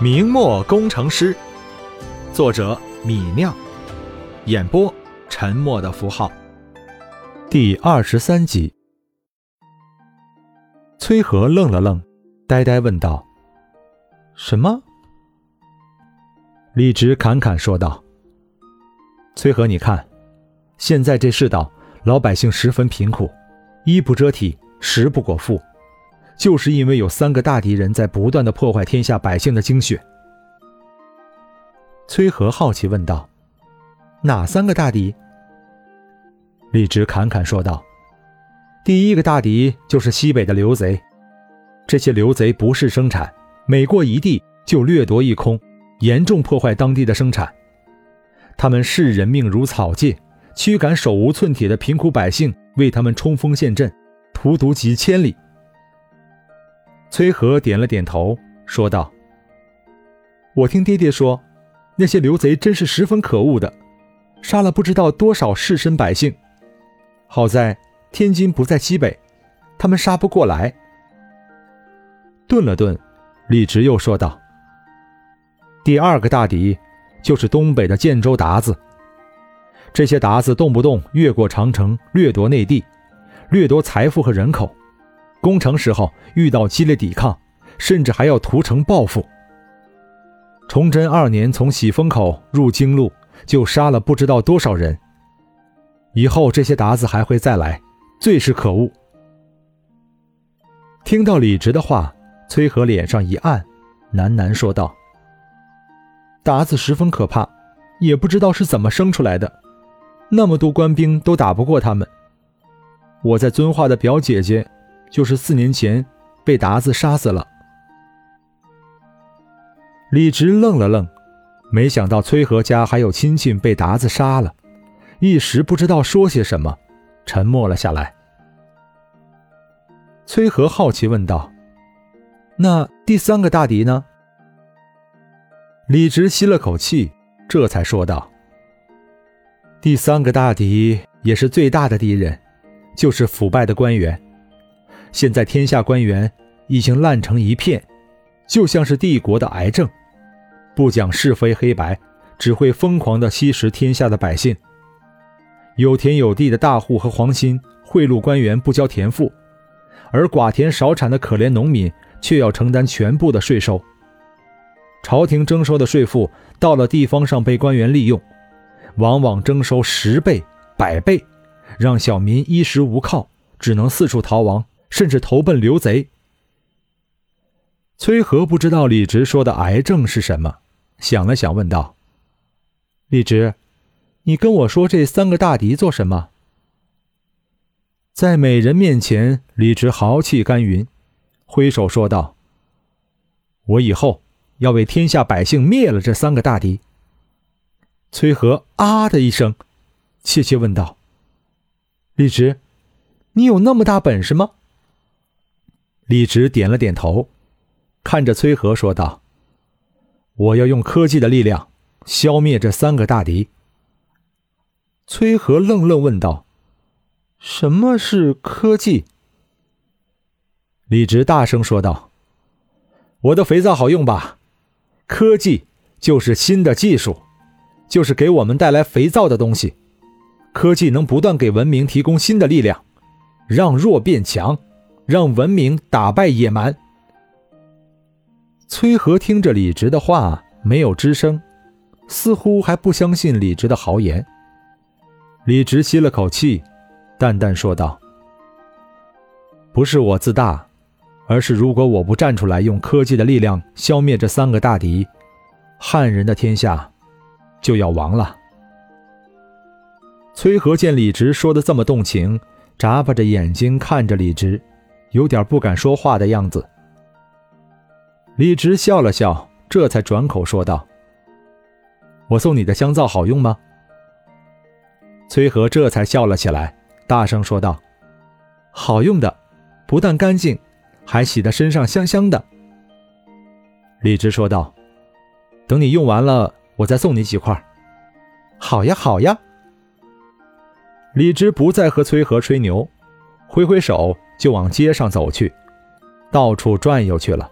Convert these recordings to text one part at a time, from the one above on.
明末工程师，作者米酿，演播沉默的符号，第二十三集。崔和愣了愣，呆呆问道：“什么？”李直侃侃说道：“崔和，你看，现在这世道，老百姓十分贫苦，衣不遮体，食不果腹。”就是因为有三个大敌人在不断的破坏天下百姓的精血。崔和好奇问道：“哪三个大敌？”李直侃侃说道：“第一个大敌就是西北的刘贼，这些刘贼不是生产，每过一地就掠夺一空，严重破坏当地的生产。他们视人命如草芥，驱赶手无寸铁的贫苦百姓，为他们冲锋陷阵，荼毒几千里。”崔和点了点头，说道：“我听爹爹说，那些刘贼真是十分可恶的，杀了不知道多少士绅百姓。好在天津不在西北，他们杀不过来。”顿了顿，李直又说道：“第二个大敌就是东北的建州鞑子。这些鞑子动不动越过长城，掠夺内地，掠夺财富和人口。”攻城时候遇到激烈抵抗，甚至还要屠城报复。崇祯二年从喜峰口入京路，就杀了不知道多少人。以后这些鞑子还会再来，最是可恶。听到李直的话，崔和脸上一暗，喃喃说道：“鞑子十分可怕，也不知道是怎么生出来的，那么多官兵都打不过他们。我在遵化的表姐姐。”就是四年前被达子杀死了。李直愣了愣，没想到崔和家还有亲戚被达子杀了，一时不知道说些什么，沉默了下来。崔和好奇问道：“那第三个大敌呢？”李直吸了口气，这才说道：“第三个大敌也是最大的敌人，就是腐败的官员。”现在天下官员已经烂成一片，就像是帝国的癌症，不讲是非黑白，只会疯狂地吸食天下的百姓。有田有地的大户和皇亲贿赂官员不交田赋，而寡田少产的可怜农民却要承担全部的税收。朝廷征收的税赋到了地方上被官员利用，往往征收十倍、百倍，让小民衣食无靠，只能四处逃亡。甚至投奔刘贼。崔和不知道李直说的癌症是什么，想了想，问道：“李直，你跟我说这三个大敌做什么？”在美人面前，李直豪气干云，挥手说道：“我以后要为天下百姓灭了这三个大敌。”崔和啊的一声，怯怯问道：“李直，你有那么大本事吗？”李直点了点头，看着崔和说道：“我要用科技的力量消灭这三个大敌。”崔和愣愣问道：“什么是科技？”李直大声说道：“我的肥皂好用吧？科技就是新的技术，就是给我们带来肥皂的东西。科技能不断给文明提供新的力量，让弱变强。”让文明打败野蛮。崔和听着李直的话，没有吱声，似乎还不相信李直的豪言。李直吸了口气，淡淡说道：“不是我自大，而是如果我不站出来，用科技的力量消灭这三个大敌，汉人的天下就要亡了。”崔和见李直说的这么动情，眨巴着眼睛看着李直。有点不敢说话的样子。李直笑了笑，这才转口说道：“我送你的香皂好用吗？”崔和这才笑了起来，大声说道：“好用的，不但干净，还洗得身上香香的。”李直说道：“等你用完了，我再送你几块。”“好呀，好呀。”李直不再和崔和吹牛，挥挥手。就往街上走去，到处转悠去了。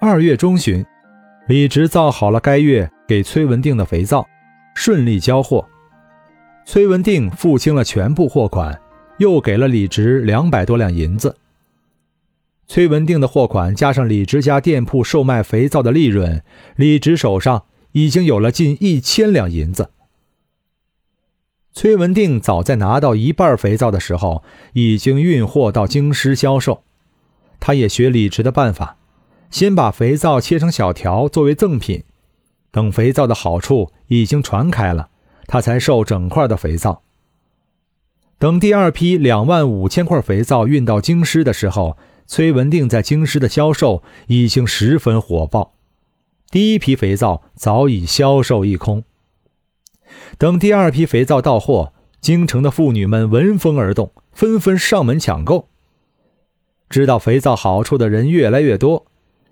二月中旬，李直造好了该月给崔文定的肥皂，顺利交货。崔文定付清了全部货款，又给了李直两百多两银子。崔文定的货款加上李直家店铺售卖肥皂的利润，李直手上已经有了近一千两银子。崔文定早在拿到一半肥皂的时候，已经运货到京师销售。他也学李直的办法，先把肥皂切成小条作为赠品，等肥皂的好处已经传开了，他才售整块的肥皂。等第二批两万五千块肥皂运到京师的时候，崔文定在京师的销售已经十分火爆，第一批肥皂早已销售一空。等第二批肥皂到货，京城的妇女们闻风而动，纷纷上门抢购。知道肥皂好处的人越来越多，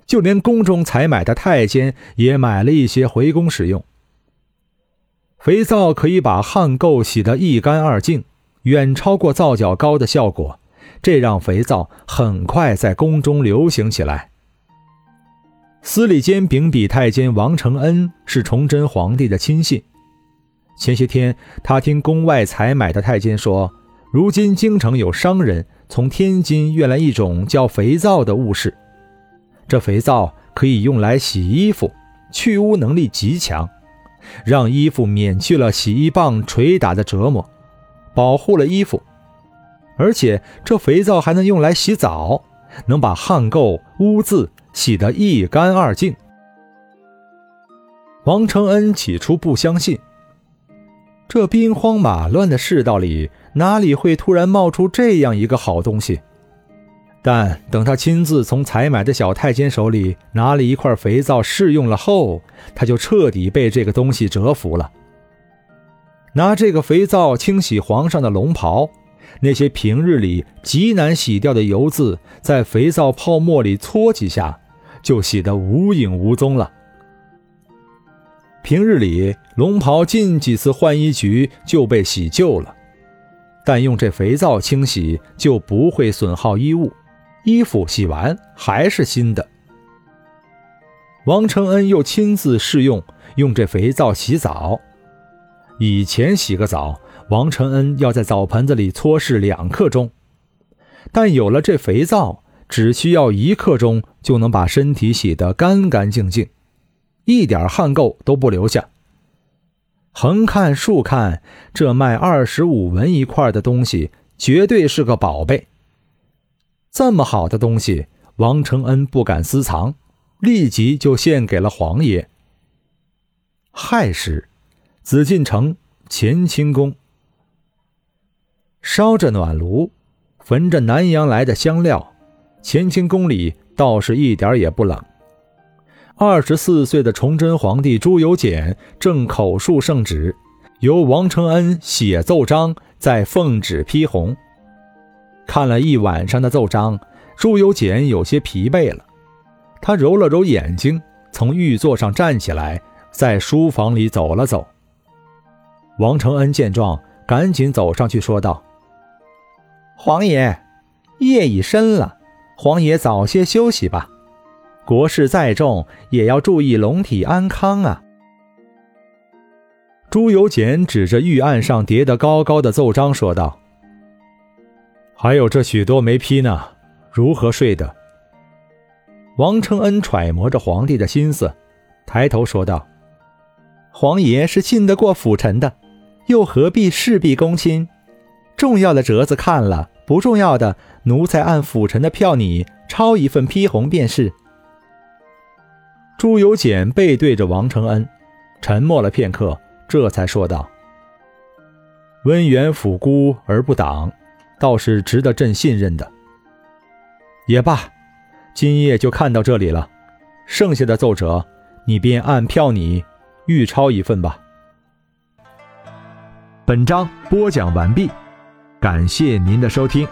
就连宫中采买的太监也买了一些回宫使用。肥皂可以把汗垢洗得一干二净，远超过皂角膏的效果。这让肥皂很快在宫中流行起来。司礼监秉笔太监王承恩是崇祯皇帝的亲信。前些天，他听宫外采买的太监说，如今京城有商人从天津运来一种叫肥皂的物事，这肥皂可以用来洗衣服，去污能力极强，让衣服免去了洗衣棒捶打的折磨，保护了衣服。而且这肥皂还能用来洗澡，能把汗垢污渍洗得一干二净。王承恩起初不相信，这兵荒马乱的世道里，哪里会突然冒出这样一个好东西？但等他亲自从采买的小太监手里拿了一块肥皂试用了后，他就彻底被这个东西折服了。拿这个肥皂清洗皇上的龙袍。那些平日里极难洗掉的油渍，在肥皂泡沫里搓几下，就洗得无影无踪了。平日里龙袍进几次换衣局就被洗旧了，但用这肥皂清洗就不会损耗衣物，衣服洗完还是新的。王承恩又亲自试用用这肥皂洗澡，以前洗个澡。王承恩要在澡盆子里搓拭两刻钟，但有了这肥皂，只需要一刻钟就能把身体洗得干干净净，一点汗垢都不留下。横看竖看，这卖二十五文一块的东西绝对是个宝贝。这么好的东西，王承恩不敢私藏，立即就献给了皇爷。亥时，紫禁城乾清宫。烧着暖炉，焚着南阳来的香料，乾清宫里倒是一点也不冷。二十四岁的崇祯皇帝朱由检正口述圣旨，由王承恩写奏章，在奉旨批红。看了一晚上的奏章，朱由检有些疲惫了，他揉了揉眼睛，从御座上站起来，在书房里走了走。王承恩见状，赶紧走上去说道。皇爷，夜已深了，皇爷早些休息吧。国事再重，也要注意龙体安康啊。朱由检指着御案上叠得高高的奏章说道：“还有这许多没批呢，如何睡的？”王承恩揣摩着皇帝的心思，抬头说道：“皇爷是信得过辅臣的，又何必事必躬亲？”重要的折子看了，不重要的，奴才按辅臣的票拟抄一份批红便是。朱由检背对着王承恩，沉默了片刻，这才说道：“温远抚孤而不党，倒是值得朕信任的。也罢，今夜就看到这里了，剩下的奏折，你便按票拟预抄一份吧。”本章播讲完毕。感谢您的收听。